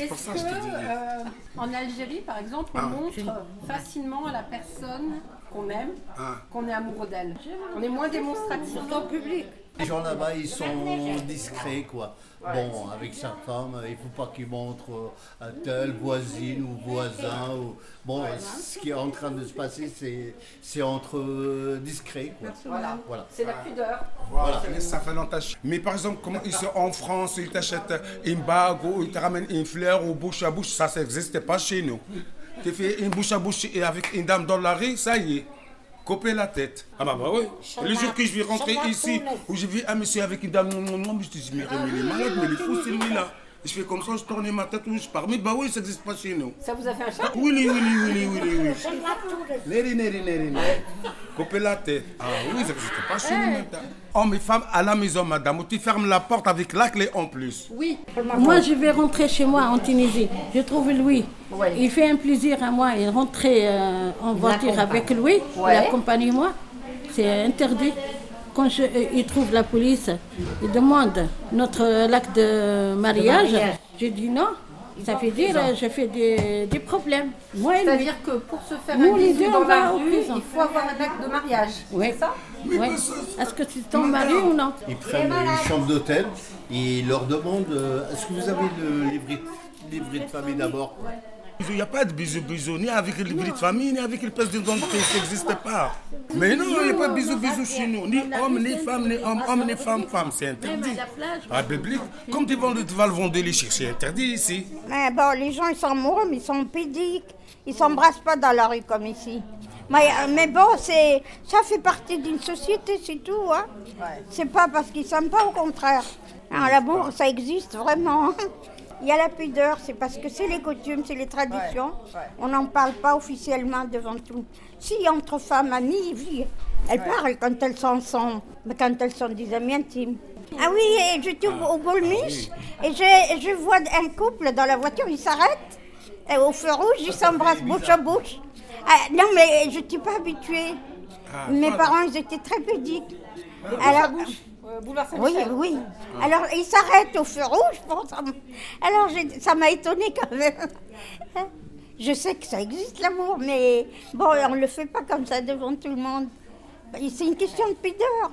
C'est pour Est-ce ça que que je te dis. euh, en Algérie, par exemple, on Ah. montre facilement à la personne qu'on aime, Ah. qu'on est amoureux d'elle On est moins démonstratif. Au public. Les gens là-bas, ils sont discrets, quoi. Bon, avec sa femme, il faut pas qu'il montre euh, à telle voisine ou voisin. Ou... Bon, ce qui est en train de se passer, c'est, c'est entre euh, discrets, quoi. Voilà. Voilà. C'est la pudeur. Voilà, ça fait longtemps. Mais par exemple, comment ils sont en France, ils t'achètent une bague ou ils te ramènent une fleur ou bouche à bouche, ça, ça n'existe pas chez nous. Tu fais une bouche à bouche et avec une dame dans la rue, ça y est. Couper la tête. Ah bah, bah oui. Le jour que je vais rentrer ici, où je vis un monsieur avec une dame, je te dis, mais mais il est malade, mais il est fou celui-là. Je fais comme ça, je tourne ma tête je pars. Mais bah oui, ça n'existe pas chez nous. Ça vous a fait un choc? Oui, oui, oui, oui, oui, oui, oui. Neri, neri, neri, neri. Couper la tête. Ah oui, ça n'existe pas chez nous maintenant. Hommes et femmes à la maison, madame, où tu fermes la porte avec la clé en plus. Oui. Moi, je vais rentrer chez moi en Tunisie. Je trouve Louis. Ouais. Il fait un plaisir à moi. Il rentrait euh, en voiture avec lui. Ouais. Il accompagne moi. C'est interdit. Quand je- euh, il trouve la police, il demande notre l'acte de mariage. Je dis non. Ça veut dire euh, je fais des, des problèmes. C'est-à-dire que pour se faire Nous, un bisou deux, dans la rue, il faut avoir un acte de mariage. Oui. C'est ça. Est-ce que tu tombes mari ou non Ils prennent une chambre d'hôtel et ils leur demandent euh, est-ce que vous avez le livret, livret de famille d'abord? Il n'y a pas de bisous bisous, ni avec le livret de famille, ni avec le pièce d'identité, ça n'existe pas. Mais non, il n'y a pas de bisous bisous chez nous, ni homme, ni femme, ni homme, homme, ni femme, femme, c'est interdit. Même à la plage. Ah, biblique, comme tu vas, tu vas le vendre les c'est interdit ici. Mais bon, les gens, ils sont amoureux, mais ils sont pédiques. Ils s'embrassent pas dans la rue comme ici. Mais, euh, mais bon, c'est, ça fait partie d'une société, c'est tout. Hein. C'est pas parce qu'ils s'aiment pas, au contraire. Hein, L'amour, ça existe vraiment. Il y a la pudeur, c'est parce que c'est les coutumes, c'est les traditions. On n'en parle pas officiellement devant tout. Si entre femmes amies, elles parlent quand elles sont ensemble, mais quand elles sont des amies intimes. Ah oui, et je trouve au Bolmiche et je, je vois un couple dans la voiture, ils s'arrêtent au feu rouge, ils s'embrassent bouche à bouche. Ah, non, mais je n'étais pas habituée. Mes parents, ils étaient très pudiques. Alors, Oui, oui. Alors, ils s'arrêtent au feu rouge. Ça Alors, ça m'a étonnée quand même. Je sais que ça existe, l'amour, mais bon, on ne le fait pas comme ça devant tout le monde. C'est une question de pudeur.